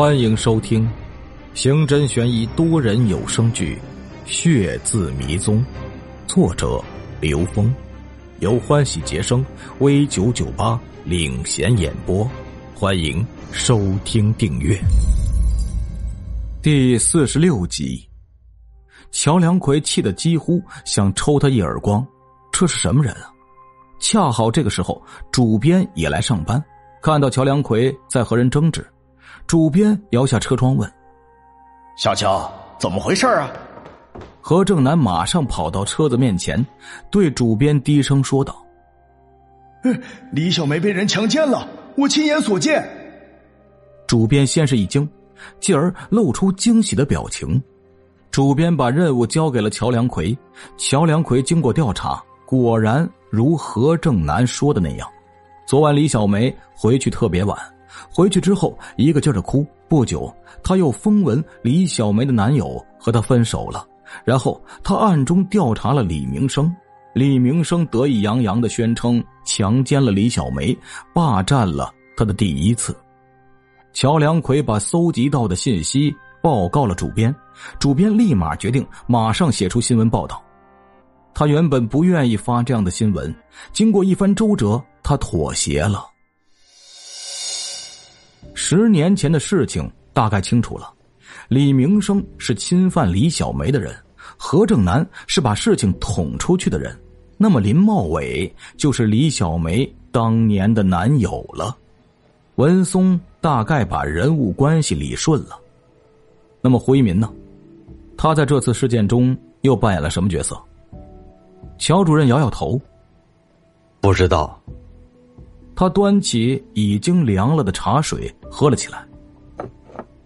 欢迎收听刑侦悬疑多人有声剧《血字迷踪》，作者刘峰，由欢喜杰生 V 九九八领衔演播。欢迎收听订阅。第四十六集，乔梁奎气得几乎想抽他一耳光。这是什么人啊？恰好这个时候，主编也来上班，看到乔梁奎在和人争执。主编摇下车窗问：“小乔，怎么回事啊？”何正南马上跑到车子面前，对主编低声说道：“李小梅被人强奸了，我亲眼所见。”主编先是一惊，继而露出惊喜的表情。主编把任务交给了乔梁奎，乔梁奎经过调查，果然如何正南说的那样，昨晚李小梅回去特别晚。回去之后，一个劲儿的哭。不久，他又风闻李小梅的男友和她分手了。然后，他暗中调查了李明生。李明生得意洋洋的宣称强奸了李小梅，霸占了他的第一次。乔梁奎把搜集到的信息报告了主编，主编立马决定马上写出新闻报道。他原本不愿意发这样的新闻，经过一番周折，他妥协了。十年前的事情大概清楚了，李明生是侵犯李小梅的人，何正南是把事情捅出去的人，那么林茂伟就是李小梅当年的男友了。文松大概把人物关系理顺了，那么胡一民呢？他在这次事件中又扮演了什么角色？乔主任摇摇头，不知道。他端起已经凉了的茶水喝了起来。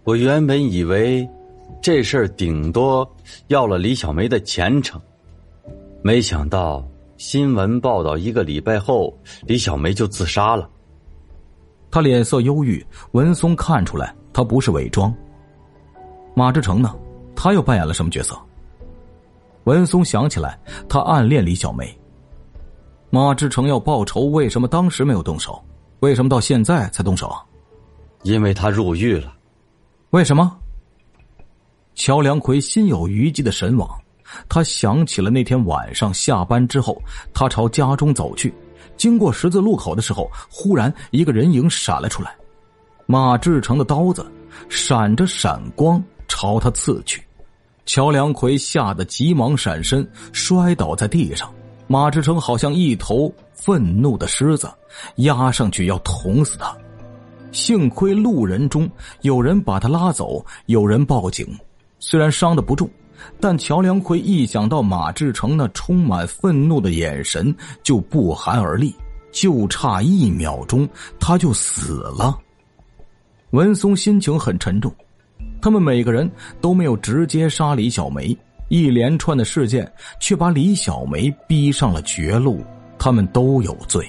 我原本以为这事儿顶多要了李小梅的前程，没想到新闻报道一个礼拜后，李小梅就自杀了。他脸色忧郁，文松看出来他不是伪装。马志成呢？他又扮演了什么角色？文松想起来，他暗恋李小梅。马志成要报仇，为什么当时没有动手？为什么到现在才动手？因为他入狱了。为什么？乔梁奎心有余悸的神往，他想起了那天晚上下班之后，他朝家中走去，经过十字路口的时候，忽然一个人影闪了出来，马志成的刀子闪着闪光朝他刺去，乔梁奎吓得急忙闪身，摔倒在地上。马志成好像一头愤怒的狮子，压上去要捅死他。幸亏路人中有人把他拉走，有人报警。虽然伤的不重，但乔梁奎一想到马志成那充满愤怒的眼神，就不寒而栗。就差一秒钟，他就死了。文松心情很沉重，他们每个人都没有直接杀李小梅。一连串的事件却把李小梅逼上了绝路，他们都有罪。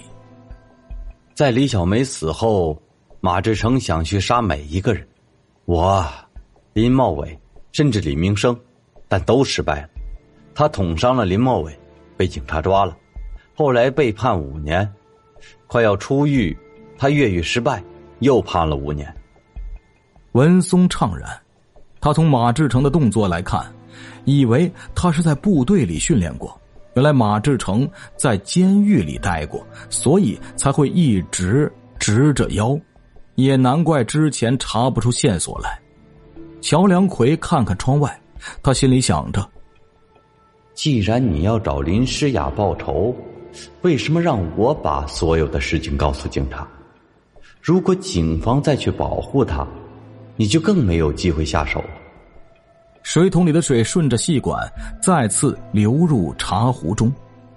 在李小梅死后，马志成想去杀每一个人，我、林茂伟，甚至李明生，但都失败了。他捅伤了林茂伟，被警察抓了，后来被判五年，快要出狱，他越狱失败，又判了五年。文松怅然，他从马志成的动作来看。以为他是在部队里训练过，原来马志成在监狱里待过，所以才会一直直着腰，也难怪之前查不出线索来。乔梁奎看看窗外，他心里想着：既然你要找林诗雅报仇，为什么让我把所有的事情告诉警察？如果警方再去保护他，你就更没有机会下手。水桶里的水顺着细管再次流入茶壶中，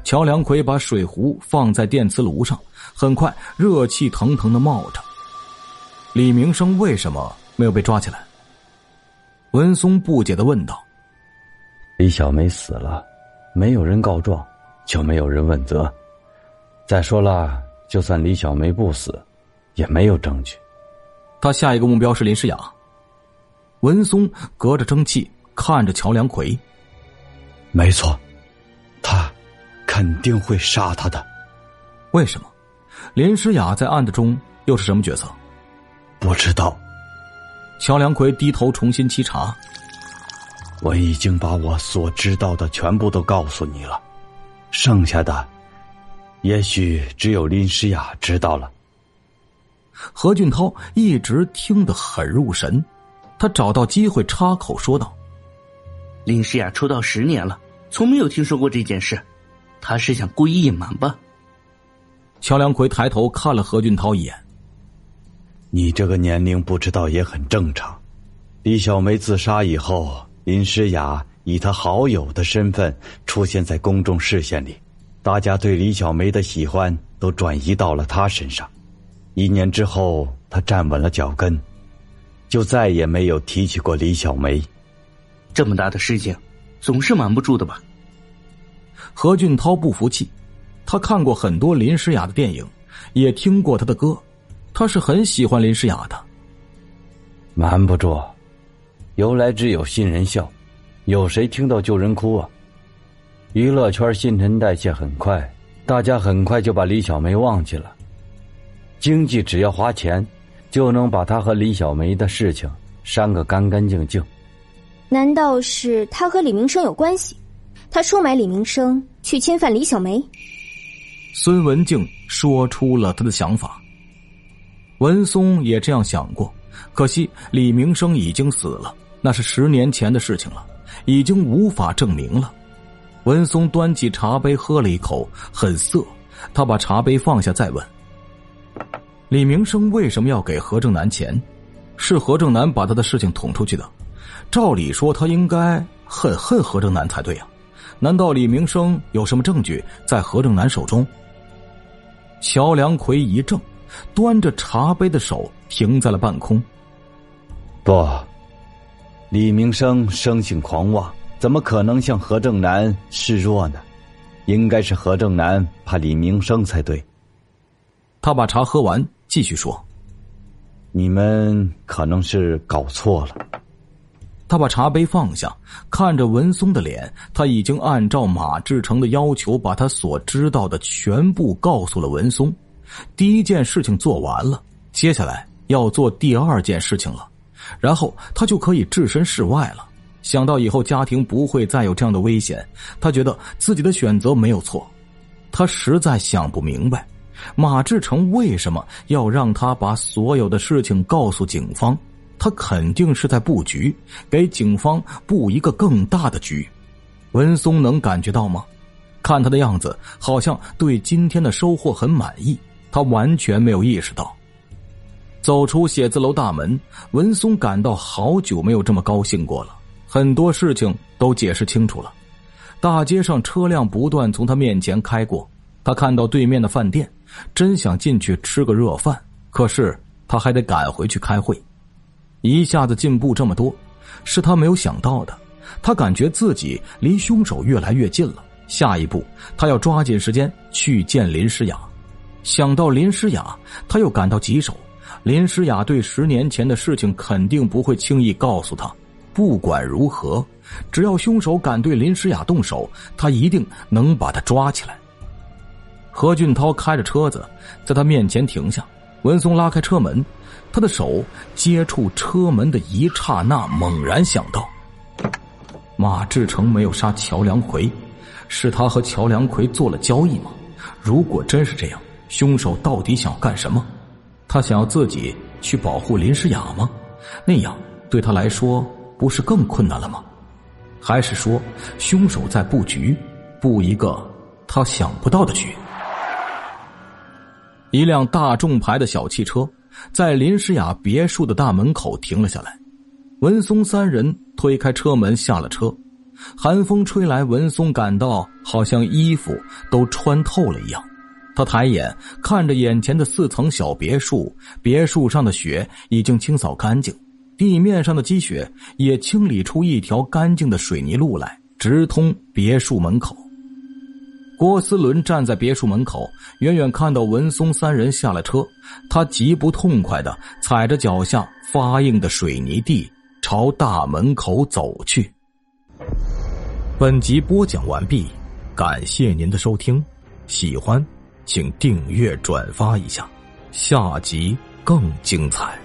乔梁奎把水壶放在电磁炉上，很快热气腾腾的冒着。李明生为什么没有被抓起来？文松不解的问道。李小梅死了，没有人告状，就没有人问责。再说了，就算李小梅不死，也没有证据。他下一个目标是林诗雅。文松隔着蒸汽。看着乔梁奎，没错，他肯定会杀他的。为什么？林诗雅在案子中又是什么角色？不知道。乔梁奎低头重新沏茶。我已经把我所知道的全部都告诉你了，剩下的，也许只有林诗雅知道了。何俊涛一直听得很入神，他找到机会插口说道：“林诗雅出道十年了，从没有听说过这件事，他是想故意隐瞒吧？”乔梁奎抬头看了何俊涛一眼：“你这个年龄不知道也很正常。李小梅自杀以后。”林诗雅以她好友的身份出现在公众视线里，大家对李小梅的喜欢都转移到了她身上。一年之后，她站稳了脚跟，就再也没有提起过李小梅。这么大的事情，总是瞒不住的吧？何俊涛不服气，他看过很多林诗雅的电影，也听过她的歌，他是很喜欢林诗雅的。瞒不住。由来只有新人笑，有谁听到旧人哭啊？娱乐圈新陈代谢很快，大家很快就把李小梅忘记了。经济只要花钱，就能把她和李小梅的事情删个干干净净。难道是他和李明生有关系？他收买李明生去侵犯李小梅？孙文静说出了他的想法。文松也这样想过，可惜李明生已经死了。那是十年前的事情了，已经无法证明了。文松端起茶杯喝了一口，很涩。他把茶杯放下，再问：“李明生为什么要给何正南钱？是何正南把他的事情捅出去的。照理说，他应该很恨何正南才对呀。难道李明生有什么证据在何正南手中？”乔梁奎一怔，端着茶杯的手停在了半空。不。李明生生性狂妄，怎么可能向何正南示弱呢？应该是何正南怕李明生才对。他把茶喝完，继续说：“你们可能是搞错了。”他把茶杯放下，看着文松的脸，他已经按照马志成的要求，把他所知道的全部告诉了文松。第一件事情做完了，接下来要做第二件事情了。然后他就可以置身事外了。想到以后家庭不会再有这样的危险，他觉得自己的选择没有错。他实在想不明白，马志成为什么要让他把所有的事情告诉警方？他肯定是在布局，给警方布一个更大的局。文松能感觉到吗？看他的样子，好像对今天的收获很满意。他完全没有意识到。走出写字楼大门，文松感到好久没有这么高兴过了。很多事情都解释清楚了，大街上车辆不断从他面前开过。他看到对面的饭店，真想进去吃个热饭，可是他还得赶回去开会。一下子进步这么多，是他没有想到的。他感觉自己离凶手越来越近了。下一步，他要抓紧时间去见林诗雅。想到林诗雅，他又感到棘手。林诗雅对十年前的事情肯定不会轻易告诉他。不管如何，只要凶手敢对林诗雅动手，他一定能把他抓起来。何俊涛开着车子在他面前停下，文松拉开车门，他的手接触车门的一刹那，猛然想到：马志成没有杀乔梁奎，是他和乔梁奎做了交易吗？如果真是这样，凶手到底想干什么？他想要自己去保护林诗雅吗？那样对他来说不是更困难了吗？还是说凶手在布局，布一个他想不到的局？一辆大众牌的小汽车在林诗雅别墅的大门口停了下来，文松三人推开车门下了车，寒风吹来，文松感到好像衣服都穿透了一样。他抬眼看着眼前的四层小别墅，别墅上的雪已经清扫干净，地面上的积雪也清理出一条干净的水泥路来，直通别墅门口。郭思伦站在别墅门口，远远看到文松三人下了车，他极不痛快的踩着脚下发硬的水泥地，朝大门口走去。本集播讲完毕，感谢您的收听，喜欢。请订阅、转发一下，下集更精彩。